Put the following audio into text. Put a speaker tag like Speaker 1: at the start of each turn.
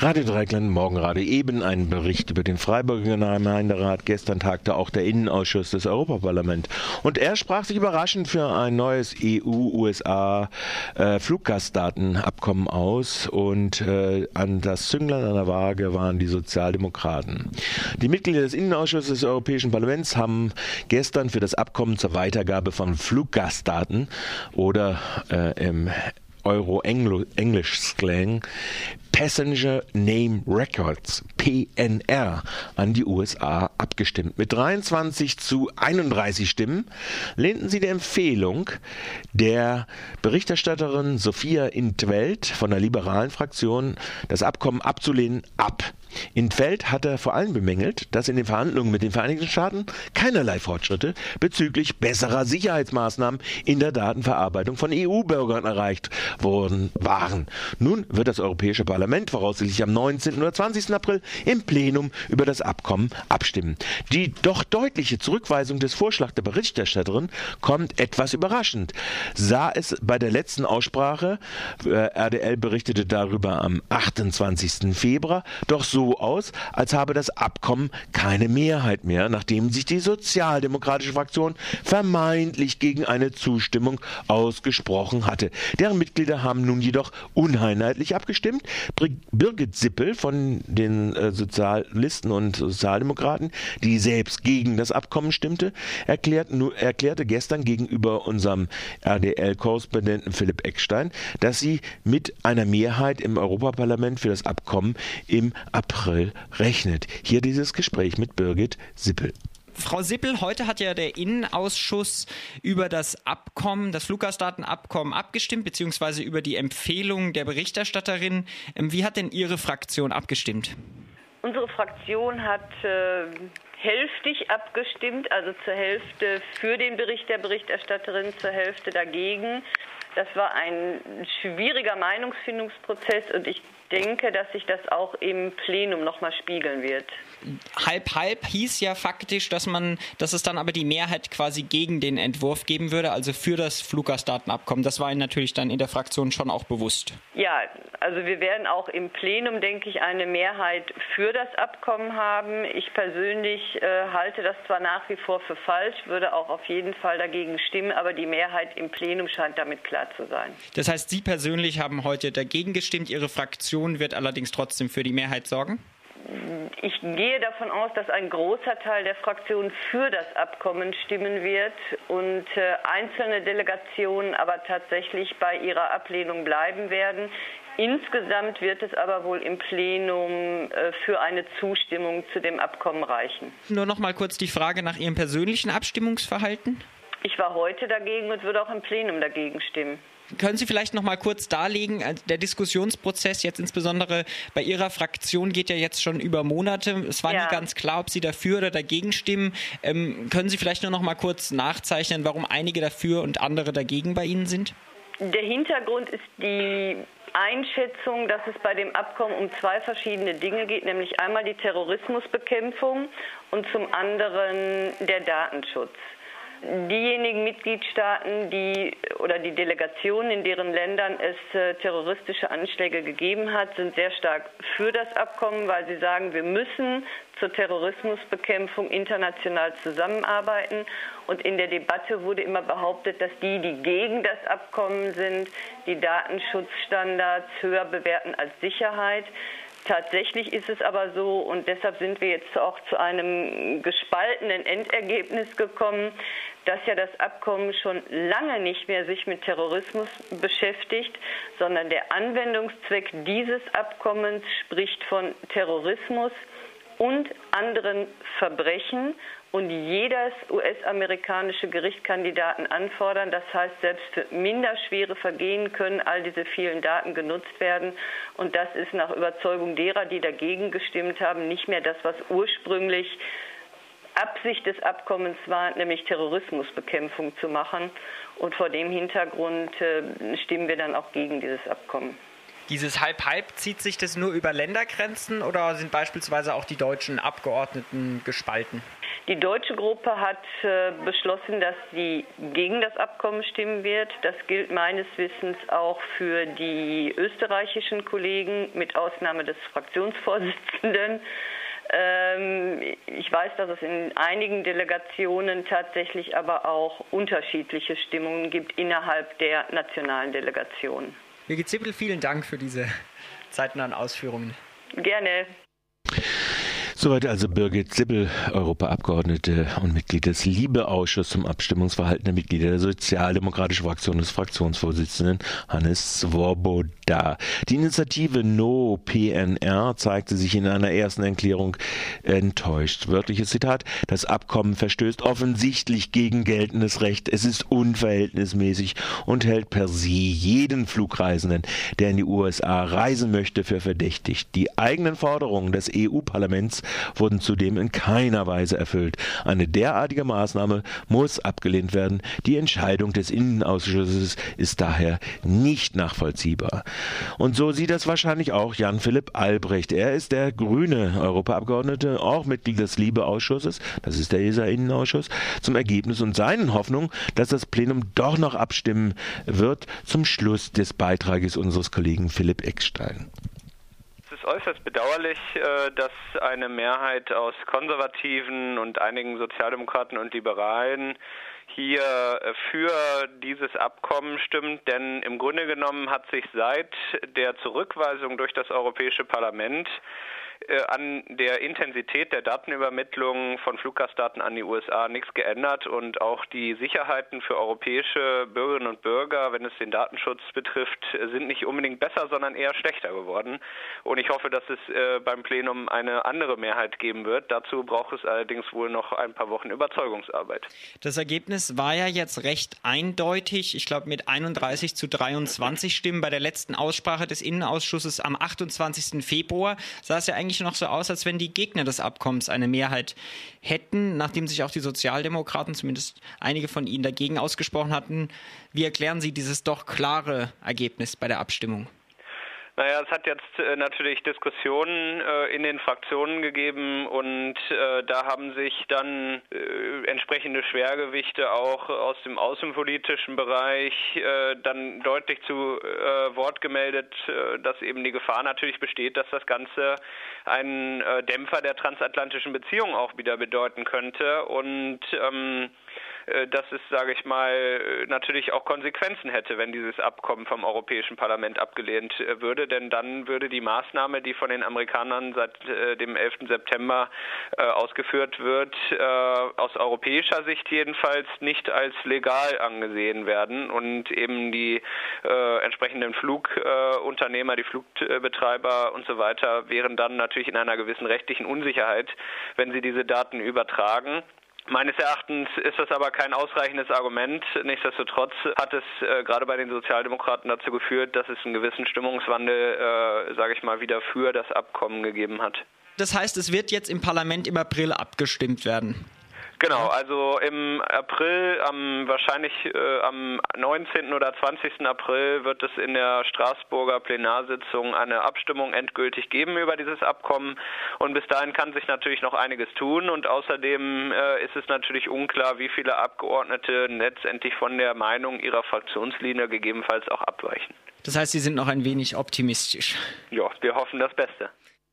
Speaker 1: Radio Dreikland, Morgenradio eben ein Bericht über den Freiburger Gemeinderat. Gestern tagte auch der Innenausschuss des Europaparlaments. Und er sprach sich überraschend für ein neues EU-USA-Fluggastdatenabkommen äh, aus. Und äh, an das Zünglein an der Waage waren die Sozialdemokraten. Die Mitglieder des Innenausschusses des Europäischen Parlaments haben gestern für das Abkommen zur Weitergabe von Fluggastdaten oder äh, im Euro-Englisch-Slang Passenger Name Records PNR an die USA abgestimmt. Mit 23 zu 31 Stimmen lehnten sie die Empfehlung der Berichterstatterin Sophia Intveld von der liberalen Fraktion, das Abkommen abzulehnen, ab. Intveld hatte vor allem bemängelt, dass in den Verhandlungen mit den Vereinigten Staaten keinerlei Fortschritte bezüglich besserer Sicherheitsmaßnahmen in der Datenverarbeitung von EU-Bürgern erreicht worden waren. Nun wird das Europäische Parlament Parlament voraussichtlich am 19. oder 20. April im Plenum über das Abkommen abstimmen. Die doch deutliche Zurückweisung des Vorschlags der Berichterstatterin kommt etwas überraschend. Sah es bei der letzten Aussprache, äh, RDL berichtete darüber am 28. Februar, doch so aus, als habe das Abkommen keine Mehrheit mehr, nachdem sich die sozialdemokratische Fraktion vermeintlich gegen eine Zustimmung ausgesprochen hatte. Deren Mitglieder haben nun jedoch uneinheitlich abgestimmt. Birgit Sippel von den äh, Sozialisten und Sozialdemokraten, die selbst gegen das Abkommen stimmte, erklärt, erklärte gestern gegenüber unserem RDL-Korrespondenten Philipp Eckstein, dass sie mit einer Mehrheit im Europaparlament für das Abkommen im April rechnet. Hier dieses Gespräch mit Birgit Sippel.
Speaker 2: Frau Sippel, heute hat ja der Innenausschuss über das Abkommen, das Fluggastdatenabkommen abgestimmt, beziehungsweise über die Empfehlung der Berichterstatterin. Ähm, wie hat denn Ihre Fraktion abgestimmt?
Speaker 3: Unsere Fraktion hat äh, hälftig abgestimmt, also zur Hälfte für den Bericht der Berichterstatterin, zur Hälfte dagegen. Das war ein schwieriger Meinungsfindungsprozess und ich denke, dass sich das auch im Plenum nochmal spiegeln wird.
Speaker 2: Halb halb hieß ja faktisch, dass man, dass es dann aber die Mehrheit quasi gegen den Entwurf geben würde, also für das Fluggastdatenabkommen. Das war Ihnen natürlich dann in der Fraktion schon auch bewusst.
Speaker 3: Ja, also wir werden auch im Plenum, denke ich, eine Mehrheit für das Abkommen haben. Ich persönlich äh, halte das zwar nach wie vor für falsch, würde auch auf jeden Fall dagegen stimmen, aber die Mehrheit im Plenum scheint damit klar zu sein.
Speaker 2: Das heißt, Sie persönlich haben heute dagegen gestimmt, Ihre Fraktion wird allerdings trotzdem für die Mehrheit sorgen?
Speaker 3: Ich gehe davon aus, dass ein großer Teil der Fraktion für das Abkommen stimmen wird und äh, einzelne Delegationen aber tatsächlich bei ihrer Ablehnung bleiben werden. Insgesamt wird es aber wohl im Plenum äh, für eine Zustimmung zu dem Abkommen reichen.
Speaker 2: Nur noch mal kurz die Frage nach Ihrem persönlichen Abstimmungsverhalten.
Speaker 3: Ich war heute dagegen und würde auch im Plenum dagegen stimmen.
Speaker 2: Können Sie vielleicht noch mal kurz darlegen, äh, der Diskussionsprozess jetzt insbesondere bei Ihrer Fraktion geht ja jetzt schon über Monate. Es war ja. nie ganz klar, ob Sie dafür oder dagegen stimmen. Ähm, können Sie vielleicht nur noch mal kurz nachzeichnen, warum einige dafür und andere dagegen bei Ihnen sind?
Speaker 3: Der Hintergrund ist die Einschätzung, dass es bei dem Abkommen um zwei verschiedene Dinge geht, nämlich einmal die Terrorismusbekämpfung und zum anderen der Datenschutz diejenigen Mitgliedstaaten, die oder die Delegationen, in deren Ländern es äh, terroristische Anschläge gegeben hat, sind sehr stark für das Abkommen, weil sie sagen, wir müssen zur Terrorismusbekämpfung international zusammenarbeiten. Und in der Debatte wurde immer behauptet, dass die, die gegen das Abkommen sind, die Datenschutzstandards höher bewerten als Sicherheit. Tatsächlich ist es aber so, und deshalb sind wir jetzt auch zu einem gespaltenen Endergebnis gekommen, dass ja das Abkommen schon lange nicht mehr sich mit Terrorismus beschäftigt, sondern der Anwendungszweck dieses Abkommens spricht von Terrorismus und anderen Verbrechen und jedes US-amerikanische Gericht kann die Daten anfordern. Das heißt, selbst für minderschwere Vergehen können all diese vielen Daten genutzt werden. Und das ist nach Überzeugung derer, die dagegen gestimmt haben, nicht mehr das, was ursprünglich Absicht des Abkommens war, nämlich Terrorismusbekämpfung zu machen. Und vor dem Hintergrund äh, stimmen wir dann auch gegen dieses Abkommen.
Speaker 2: Dieses Halb-Halb, zieht sich das nur über Ländergrenzen oder sind beispielsweise auch die deutschen Abgeordneten gespalten?
Speaker 3: Die deutsche Gruppe hat äh, beschlossen, dass sie gegen das Abkommen stimmen wird. Das gilt meines Wissens auch für die österreichischen Kollegen, mit Ausnahme des Fraktionsvorsitzenden. Ähm, ich weiß, dass es in einigen Delegationen tatsächlich aber auch unterschiedliche Stimmungen gibt innerhalb der nationalen Delegationen.
Speaker 2: Birgit Zippel, vielen Dank für diese zeitnahen Ausführungen.
Speaker 3: Gerne.
Speaker 1: Soweit also Birgit Sibbel, Europaabgeordnete und Mitglied des Liebeausschusses zum Abstimmungsverhalten der Mitglieder der Sozialdemokratischen Fraktion des Fraktionsvorsitzenden Hannes Swoboda. Die Initiative No PNR zeigte sich in einer ersten Erklärung enttäuscht. Wörtliches Zitat, das Abkommen verstößt offensichtlich gegen geltendes Recht. Es ist unverhältnismäßig und hält per se jeden Flugreisenden, der in die USA reisen möchte, für verdächtig. Die eigenen Forderungen des EU-Parlaments wurden zudem in keiner Weise erfüllt. Eine derartige Maßnahme muss abgelehnt werden. Die Entscheidung des Innenausschusses ist daher nicht nachvollziehbar. Und so sieht das wahrscheinlich auch Jan-Philipp Albrecht. Er ist der grüne Europaabgeordnete, auch Mitglied des Liebeausschusses, das ist der ESA-Innenausschuss, zum Ergebnis und seinen Hoffnungen, dass das Plenum doch noch abstimmen wird zum Schluss des Beitrages unseres Kollegen Philipp Eckstein
Speaker 4: äußerst bedauerlich, äh, dass eine Mehrheit aus Konservativen und einigen Sozialdemokraten und Liberalen hier äh, für dieses Abkommen stimmt, denn im Grunde genommen hat sich seit der Zurückweisung durch das Europäische Parlament an der Intensität der Datenübermittlung von Fluggastdaten an die USA nichts geändert und auch die Sicherheiten für europäische Bürgerinnen und Bürger, wenn es den Datenschutz betrifft, sind nicht unbedingt besser, sondern eher schlechter geworden. Und ich hoffe, dass es äh, beim Plenum eine andere Mehrheit geben wird. Dazu braucht es allerdings wohl noch ein paar Wochen Überzeugungsarbeit.
Speaker 2: Das Ergebnis war ja jetzt recht eindeutig. Ich glaube, mit 31 zu 23 Stimmen bei der letzten Aussprache des Innenausschusses am 28. Februar es ja eigentlich eigentlich noch so aus, als wenn die Gegner des Abkommens eine Mehrheit hätten, nachdem sich auch die Sozialdemokraten, zumindest einige von ihnen, dagegen ausgesprochen hatten. Wie erklären Sie dieses doch klare Ergebnis bei der Abstimmung?
Speaker 4: Naja, es hat jetzt äh, natürlich Diskussionen äh, in den Fraktionen gegeben und äh, da haben sich dann äh, entsprechende Schwergewichte auch aus dem außenpolitischen Bereich äh, dann deutlich zu äh, Wort gemeldet, dass eben die Gefahr natürlich besteht, dass das Ganze einen Dämpfer der transatlantischen Beziehung auch wieder bedeuten könnte. Und ähm, äh, dass es, sage ich mal, äh, natürlich auch Konsequenzen hätte, wenn dieses Abkommen vom Europäischen Parlament abgelehnt äh, würde. Denn dann würde die Maßnahme, die von den Amerikanern seit dem 11. September ausgeführt wird, aus europäischer Sicht jedenfalls nicht als legal angesehen werden und eben die entsprechenden Flugunternehmer, die Flugbetreiber und so weiter wären dann natürlich in einer gewissen rechtlichen Unsicherheit, wenn sie diese Daten übertragen. Meines Erachtens ist das aber kein ausreichendes Argument. Nichtsdestotrotz hat es äh, gerade bei den Sozialdemokraten dazu geführt, dass es einen gewissen Stimmungswandel, äh, sage ich mal, wieder für das Abkommen gegeben hat.
Speaker 2: Das heißt, es wird jetzt im Parlament im April abgestimmt werden.
Speaker 4: Genau, also im April, am, wahrscheinlich äh, am 19. oder 20. April wird es in der Straßburger Plenarsitzung eine Abstimmung endgültig geben über dieses Abkommen und bis dahin kann sich natürlich noch einiges tun und außerdem äh, ist es natürlich unklar, wie viele Abgeordnete letztendlich von der Meinung ihrer Fraktionslinie gegebenenfalls auch abweichen.
Speaker 2: Das heißt, Sie sind noch ein wenig optimistisch.
Speaker 4: Ja, wir hoffen das Beste.